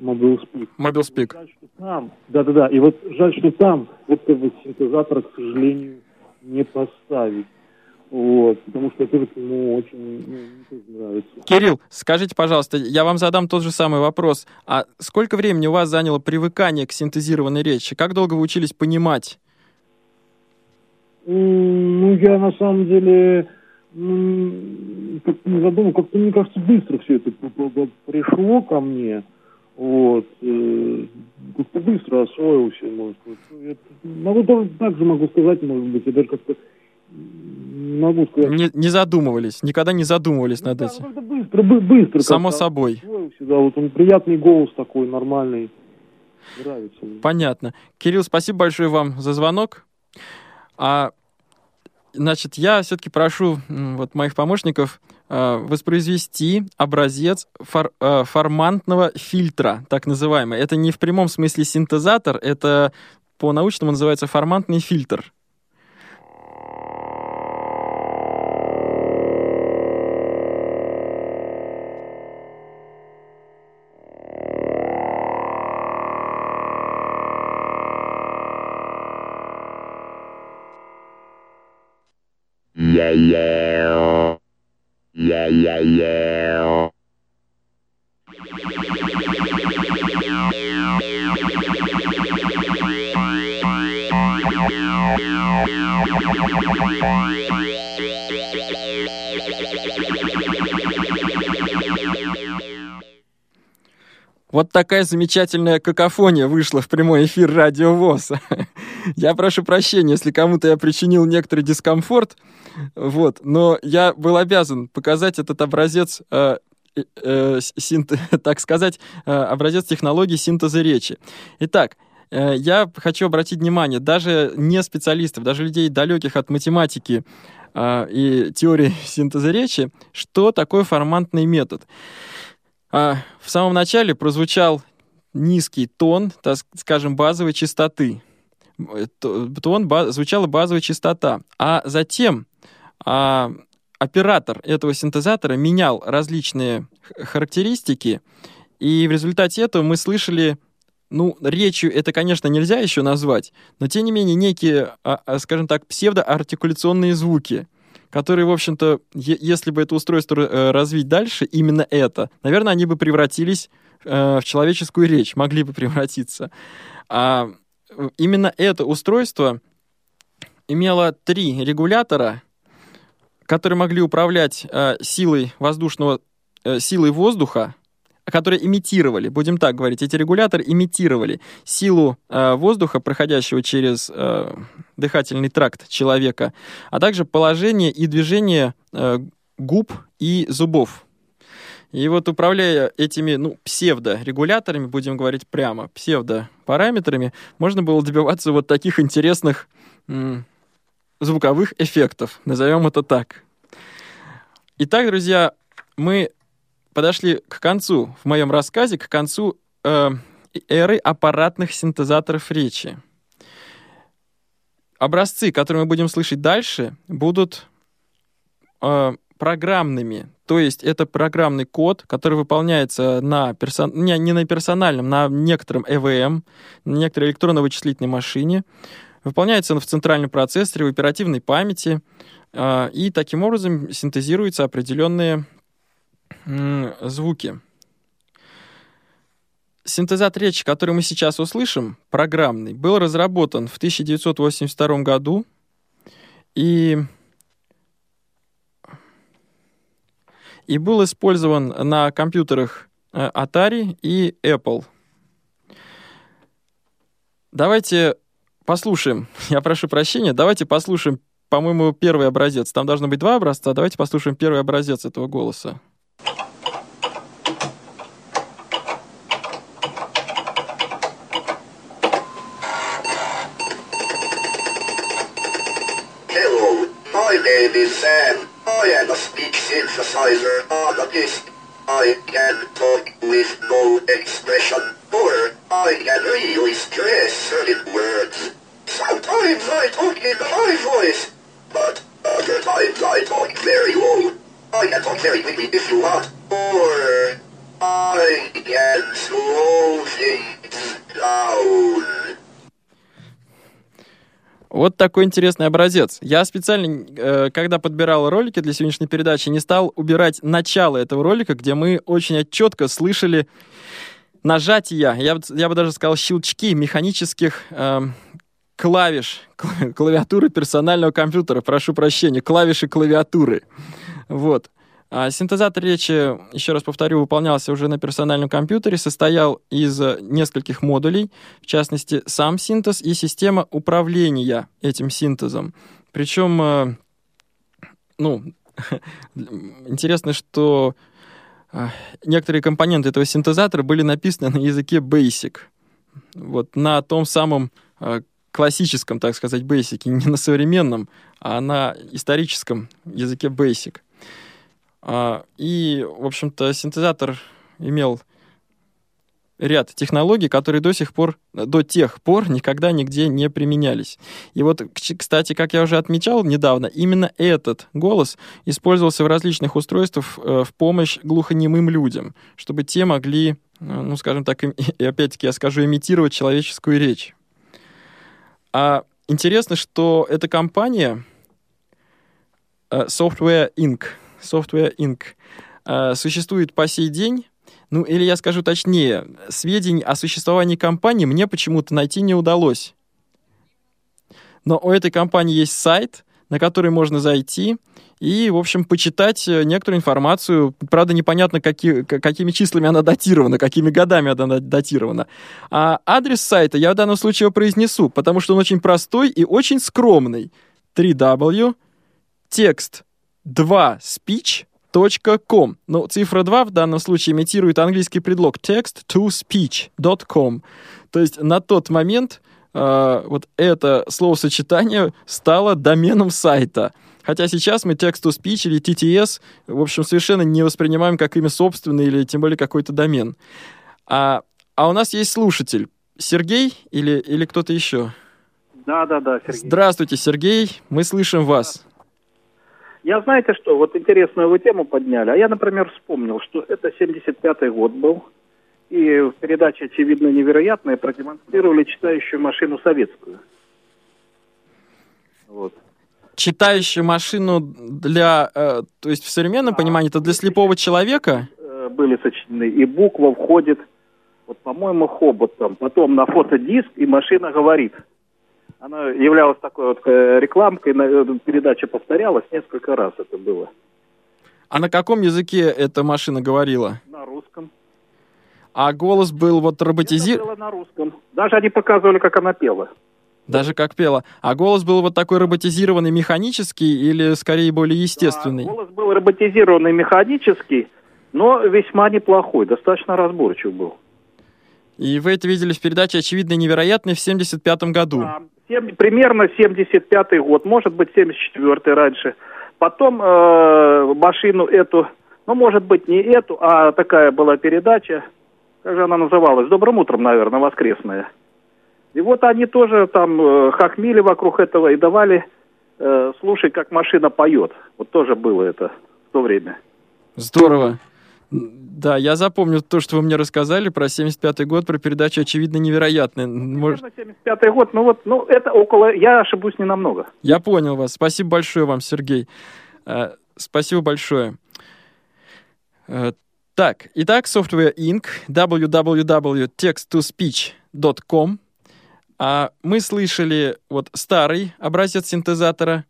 Mobile Speak. Mobile Speak. Там, да-да-да, и вот жаль, что там вот как бы синтезатора, к сожалению, не поставить. Вот, потому что это ему очень ну, нравится. Кирилл, скажите, пожалуйста, я вам задам тот же самый вопрос. А сколько времени у вас заняло привыкание к синтезированной речи? Как долго вы учились понимать? Ну, я на самом деле м, как-то не задумал, как-то, мне кажется, быстро все это пришло ко мне. Вот. э, Как-то быстро освоился, может быть. Ну, я могу тоже так же могу сказать, может быть, я даже как-то могу сказать. Не, не задумывались, никогда не задумывались над этим. Как-то быстро, бы- быстро. Само собой. освоился, Да, вот он приятный голос такой, нормальный. Нравится мне. Понятно. Кирилл, спасибо большое вам за звонок. А, значит, я все-таки прошу вот моих помощников э, воспроизвести образец фор- э, формантного фильтра, так называемый. Это не в прямом смысле синтезатор, это по-научному называется формантный фильтр. Вот такая замечательная какофония вышла в прямой эфир Радио ВОЗ. Я прошу прощения, если кому-то я причинил некоторый дискомфорт, вот, но я был обязан показать этот образец э, э, синт, так сказать, э, образец технологии синтеза речи. Итак, э, я хочу обратить внимание, даже не специалистов, даже людей далеких от математики э, и теории синтеза речи, что такое формантный метод. А, в самом начале прозвучал низкий тон, так скажем, базовой частоты. Тон, ба, звучала базовая частота. А затем а, оператор этого синтезатора менял различные характеристики, и в результате этого мы слышали ну, речью это, конечно, нельзя еще назвать, но тем не менее некие, а, а, скажем так, псевдоартикуляционные звуки — которые, в общем-то, если бы это устройство э, развить дальше, именно это, наверное, они бы превратились э, в человеческую речь, могли бы превратиться. А именно это устройство имело три регулятора, которые могли управлять силой воздушного, силой воздуха, которые имитировали, будем так говорить, эти регуляторы имитировали силу э, воздуха, проходящего через э, дыхательный тракт человека, а также положение и движение э, губ и зубов. И вот управляя этими ну, псевдорегуляторами, будем говорить прямо, псевдопараметрами, можно было добиваться вот таких интересных звуковых эффектов, назовем это так. Итак, друзья, мы подошли к концу, в моем рассказе, к концу э, эры аппаратных синтезаторов речи. Образцы, которые мы будем слышать дальше, будут э, программными. То есть это программный код, который выполняется на персон... не, не на персональном, на некотором EVM, на некоторой электронно-вычислительной машине. Выполняется он в центральном процессоре, в оперативной памяти. Э, и таким образом синтезируются определенные звуки. Синтезатор речи, который мы сейчас услышим, программный, был разработан в 1982 году и, и был использован на компьютерах э, Atari и Apple. Давайте послушаем, я прошу прощения, давайте послушаем, по-моему, первый образец. Там должно быть два образца, давайте послушаем первый образец этого голоса. name is Sam. I am a speech synthesizer artist. I can talk with no expression, or I can really stress certain words. Sometimes I talk in high voice, but other times I talk very low. I can talk very quickly if you want, or I can slow things down. Вот такой интересный образец. Я специально, э, когда подбирал ролики для сегодняшней передачи, не стал убирать начало этого ролика, где мы очень четко слышали нажатия, я, я бы даже сказал щелчки механических э, клавиш клавиатуры персонального компьютера. Прошу прощения, клавиши клавиатуры. Вот. А синтезатор речи, еще раз повторю, выполнялся уже на персональном компьютере, состоял из нескольких модулей, в частности, сам синтез и система управления этим синтезом. Причем, э, ну, интересно, что э, некоторые компоненты этого синтезатора были написаны на языке Basic. Вот на том самом э, классическом, так сказать, Basic, не на современном, а на историческом языке Basic. А, и, в общем-то, синтезатор имел ряд технологий, которые до сих пор, до тех пор никогда нигде не применялись. И вот, кстати, как я уже отмечал недавно, именно этот голос использовался в различных устройствах э, в помощь глухонемым людям, чтобы те могли, э, ну, скажем так, и опять-таки я скажу, имитировать человеческую речь. А интересно, что эта компания э, Software Inc., Software Inc. существует по сей день. Ну, или я скажу точнее, сведений о существовании компании мне почему-то найти не удалось. Но у этой компании есть сайт, на который можно зайти и, в общем, почитать э, некоторую информацию. Правда, непонятно, какие, какими числами она датирована, какими годами она датирована. А адрес сайта я в данном случае его произнесу, потому что он очень простой и очень скромный. 3w текст 2 speech.com. Ну, цифра 2 в данном случае имитирует английский предлог text to speech.com. То есть на тот момент э, вот это словосочетание стало доменом сайта. Хотя сейчас мы text to speech или TTS, в общем, совершенно не воспринимаем как имя собственное или тем более какой-то домен. А, а у нас есть слушатель. Сергей или, или кто-то еще? Да, да, да, Сергей. Здравствуйте, Сергей. Мы слышим вас. Я знаете что, вот интересную вы тему подняли. А я, например, вспомнил, что это 75-й год был. И в передаче «Очевидно невероятное» продемонстрировали читающую машину советскую. Вот. Читающую машину для, э, то есть в современном понимании, это для слепого человека? Э, Были сочинены. И буква входит, вот, по-моему, хобот там. Потом на фотодиск, и машина говорит. Она являлась такой вот э, рекламкой, э, передача повторялась несколько раз это было. А на каком языке эта машина говорила? На русском. А голос был вот роботизирован? На русском. Даже они показывали, как она пела. Даже как пела. А голос был вот такой роботизированный, механический или скорее более естественный? Голос был роботизированный механический, но весьма неплохой, достаточно разборчив был. И вы это видели в передаче «Очевидно невероятный» в 75 году. Сем- примерно 75-й год, может быть, 74-й раньше. Потом э, машину эту, ну, может быть, не эту, а такая была передача, как же она называлась, «Добрым утром», наверное, воскресная. И вот они тоже там э, хохмили вокруг этого и давали э, слушать, как машина поет. Вот тоже было это в то время. Здорово. Да, я запомню то, что вы мне рассказали про 75 год, про передачу «Очевидно невероятный». Может, 75-й год, ну вот, ну это около, я ошибусь не намного. Я понял вас. Спасибо большое вам, Сергей. Э, Спасибо большое. Э, Так, итак, Software Inc., www.text2speech.com. А мы слышали вот старый образец синтезатора.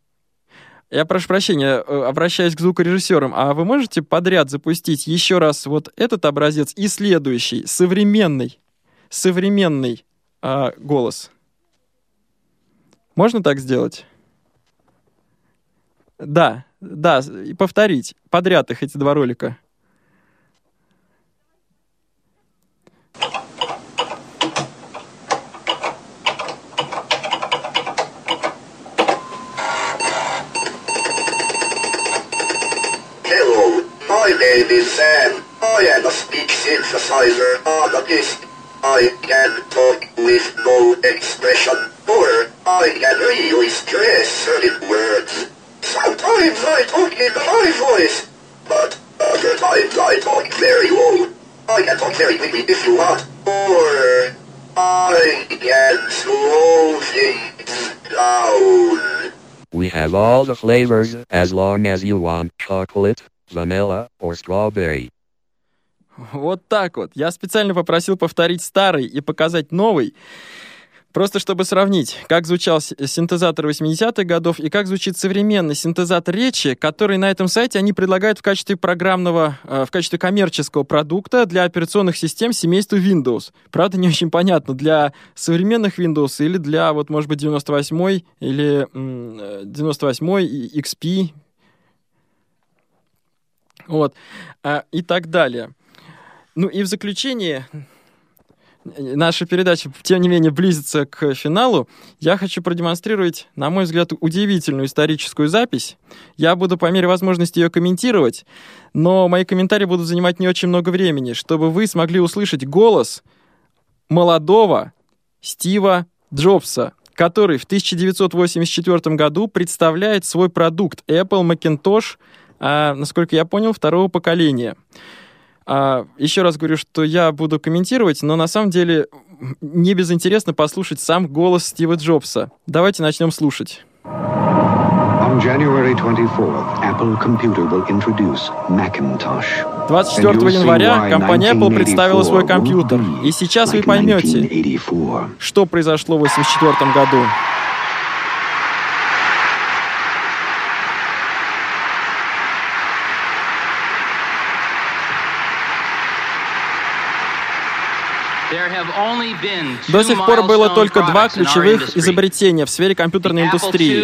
Я прошу прощения, э, обращаюсь к звукорежиссерам. А вы можете подряд запустить еще раз вот этот образец и следующий, современный, современный а, голос? Можно так сделать? Да, да, повторить. Подряд их эти два ролика. Is Sam. I am a speech synthesizer ah, artist. I can talk with no expression, or I can really stress certain words. Sometimes I talk in my voice, but other times I talk very low. I can talk very quickly if you want, or I can slow things down. We have all the flavors as long as you want chocolate, vanilla, or strawberry. Вот так вот. Я специально попросил повторить старый и показать новый, просто чтобы сравнить, как звучал синтезатор 80-х годов и как звучит современный синтезатор речи, который на этом сайте они предлагают в качестве программного, э, в качестве коммерческого продукта для операционных систем семейства Windows. Правда, не очень понятно, для современных Windows или для, вот, может быть, 98 или м, э, 98 и XP, вот, а, и так далее. Ну и в заключение, наша передача, тем не менее, близится к финалу. Я хочу продемонстрировать, на мой взгляд, удивительную историческую запись. Я буду по мере возможности ее комментировать, но мои комментарии будут занимать не очень много времени, чтобы вы смогли услышать голос молодого Стива Джобса, который в 1984 году представляет свой продукт Apple Macintosh, а, насколько я понял, второго поколения. А, еще раз говорю, что я буду комментировать, но на самом деле не безинтересно послушать сам голос Стива Джобса. Давайте начнем слушать. On January 24th, Apple Computer will introduce Macintosh. 24 января компания Apple представила свой компьютер. И сейчас вы поймете, что произошло в 1984 году. До сих пор было только два ключевых изобретения в сфере компьютерной индустрии.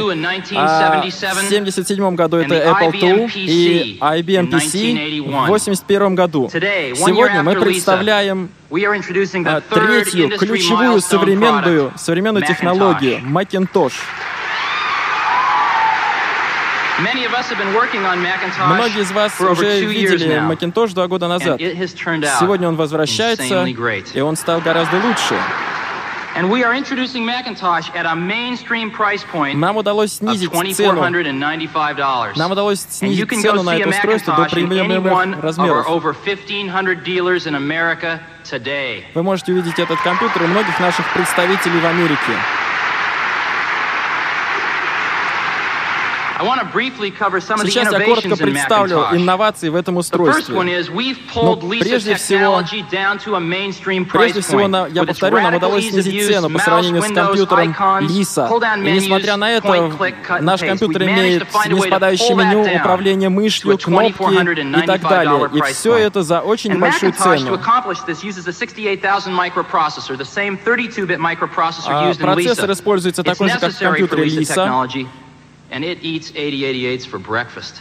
А в 1977 году это Apple II и IBM PC в 1981 году. Сегодня мы представляем а, третью ключевую современную, современную технологию — Macintosh. Многие из вас уже видели Macintosh два года назад. Сегодня он возвращается, и он стал гораздо лучше. Нам удалось снизить цену. Нам удалось снизить цену на это устройство до приемлемых размеров. Вы можете увидеть этот компьютер у многих наших представителей в Америке. Сейчас я коротко представлю инновации в этом устройстве. Но прежде всего, прежде всего я повторю, нам удалось снизить цену по сравнению с компьютером Lisa. И несмотря на это, наш компьютер имеет неспадающее меню, управление мышью, кнопки и так далее. И все это за очень небольшую цену. А процессор используется такой же, как в компьютере Lisa and it eats 8088s for breakfast.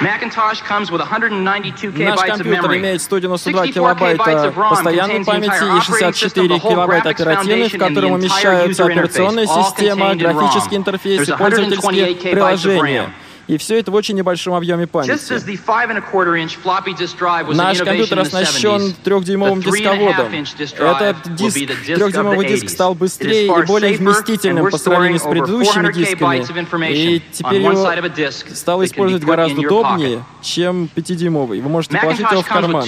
Macintosh comes with 192 Наш компьютер имеет 192 килобайта постоянной памяти и 64 килобайта оперативной, в котором умещаются операционная система, графический интерфейс и пользовательские приложения. И все это в очень небольшом объеме памяти. Наш компьютер оснащен трехдюймовым дисководом. Этот диск, трехдюймовый диск стал быстрее и более вместительным по сравнению с предыдущими дисками. И теперь его стало использовать гораздо удобнее, чем пятидюймовый. Вы можете положить его в карман.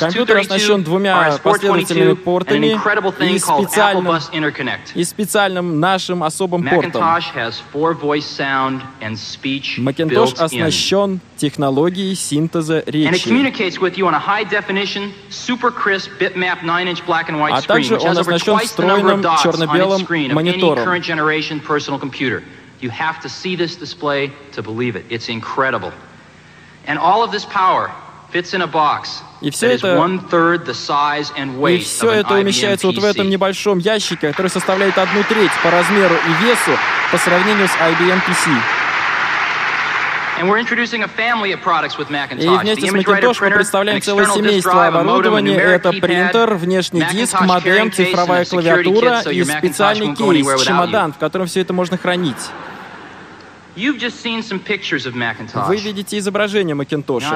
Компьютер оснащен двумя последовательными портами и специальным, и специальным нашим особым портом. Macintosh оснащен технологией синтеза речи. А также он оснащен встроенным черно-белым монитором. You have to see this display to believe it. It's incredible. And all of this power и все это, и все это умещается вот в этом небольшом ящике, который составляет одну треть по размеру и весу по сравнению с IBM PC. И вместе с Macintosh мы представляем целое семейство оборудования. Это принтер, внешний диск, модем, цифровая клавиатура и специальный кейс, чемодан, в котором все это можно хранить. Вы видите изображение Макинтоша.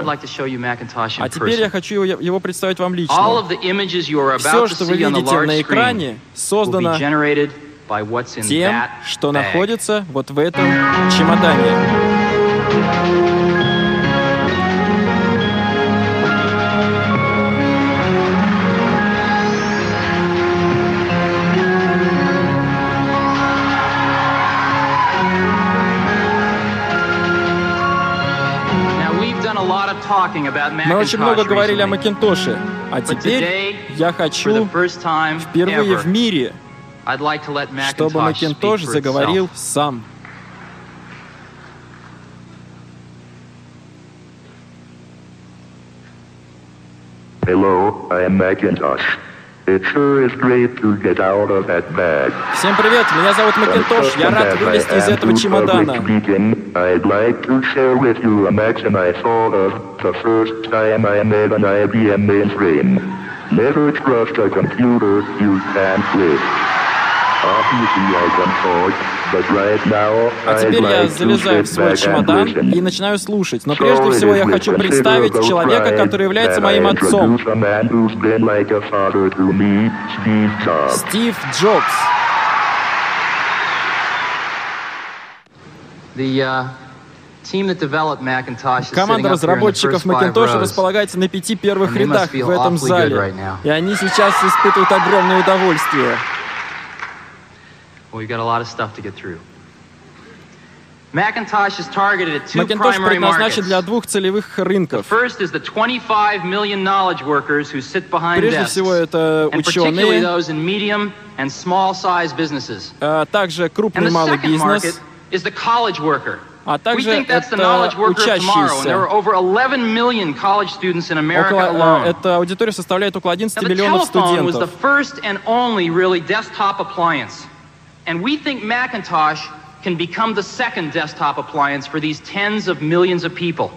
А теперь я хочу его представить вам лично. Все, что вы видите на экране, создано тем, что находится вот в этом чемодане. Мы очень много говорили о Макинтоше, а теперь я хочу впервые в мире, чтобы Макинтош заговорил сам. Hello, I am Macintosh. It sure is great to get out of that bag. Всем привет, меня зовут Макинтош. Я рад вылезти из этого чемодана. I'd like to share with you a maxim I thought of the first time I made an IBM mainframe. Never trust a computer you can't live. Obviously I can talk, А теперь я залезаю в свой чемодан и начинаю слушать. Но прежде всего я хочу представить человека, который является моим отцом. Стив Джобс. Команда разработчиков Macintosh располагается на пяти первых рядах в этом зале. И они сейчас испытывают огромное удовольствие. Well, we've got a lot of stuff to get through. Macintosh is targeted at two Macintosh primary предназначен markets. для двух целевых рынков. First is the 25 million knowledge workers who sit behind Прежде desks, всего, это and particularly ученые, those in medium and small-sized businesses. а также And крупный the и малый second market бизнес, is the college worker. а We также think that's the это knowledge worker of tomorrow, and there are учащиеся. over 11 million college students in America Около, alone. э, эта аудитория составляет около 11 Now, the миллионов telephone was the студентов. And we think Macintosh can become the second desktop appliance for these tens of millions of people.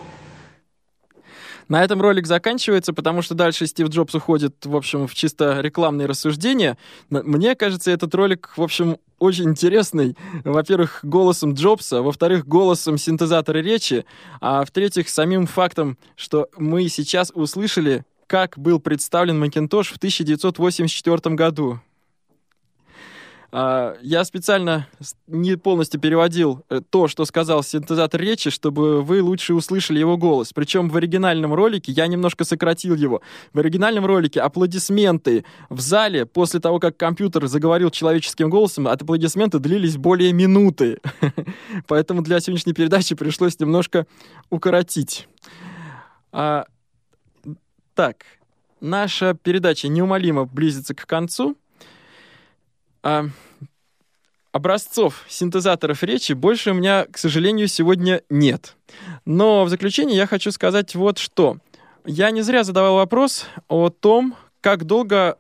На этом ролик заканчивается, потому что дальше Стив Джобс уходит, в общем, в чисто рекламные рассуждения. Мне кажется, этот ролик, в общем, очень интересный. Во-первых, голосом Джобса, во-вторых, голосом синтезатора речи, а в-третьих, самим фактом, что мы сейчас услышали, как был представлен Macintosh в 1984 году. А, Я специально не полностью переводил э, то, что сказал синтезатор речи, чтобы вы лучше услышали его голос. Причем в оригинальном ролике я немножко сократил его. В оригинальном ролике аплодисменты в зале после того, как компьютер заговорил человеческим голосом, от аплодисменты длились более минуты. Поэтому для сегодняшней передачи пришлось немножко укоротить. А, Так, наша передача неумолимо близится к концу. А, образцов синтезаторов речи больше у меня, к сожалению, сегодня нет. Но в заключение я хочу сказать вот что. Я не зря задавал вопрос о том, как долго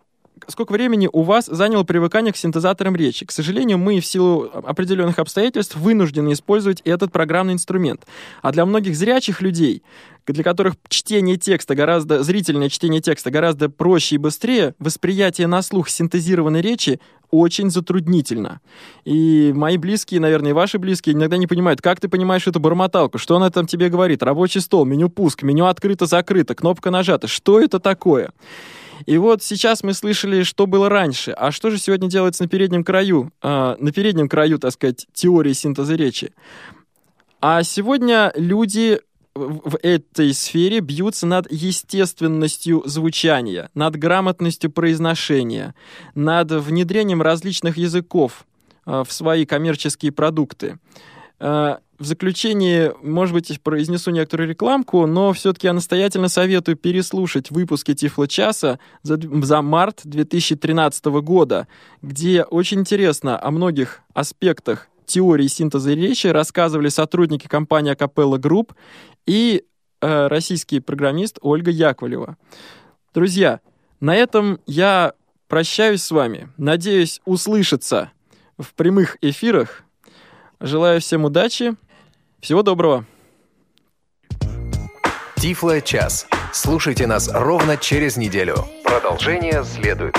сколько времени у вас заняло привыкание к синтезаторам речи. К сожалению, мы в силу определенных обстоятельств вынуждены использовать этот программный инструмент. А для многих зрячих людей, для которых чтение текста гораздо, зрительное чтение текста гораздо проще и быстрее, восприятие на слух синтезированной речи очень затруднительно. И мои близкие, наверное, и ваши близкие иногда не понимают, как ты понимаешь эту бормоталку, что она там тебе говорит, рабочий стол, меню пуск, меню открыто-закрыто, кнопка нажата, что это такое? И вот сейчас мы слышали, что было раньше. А что же сегодня делается на переднем краю, э, на переднем краю, так сказать, теории синтеза речи? А сегодня люди в этой сфере бьются над естественностью звучания, над грамотностью произношения, над внедрением различных языков э, в свои коммерческие продукты. Э, В заключение, может быть, произнесу некоторую рекламку, но все-таки я настоятельно советую переслушать выпуски Тифла часа за, за март 2013 года, где очень интересно о многих аспектах теории синтеза речи рассказывали сотрудники компании Acapella Group и э, российский программист Ольга Яковлева. Друзья, на этом я прощаюсь с вами. Надеюсь услышаться в прямых эфирах. Желаю всем удачи. Всего доброго. Тифло час. Слушайте нас ровно через неделю. Продолжение следует.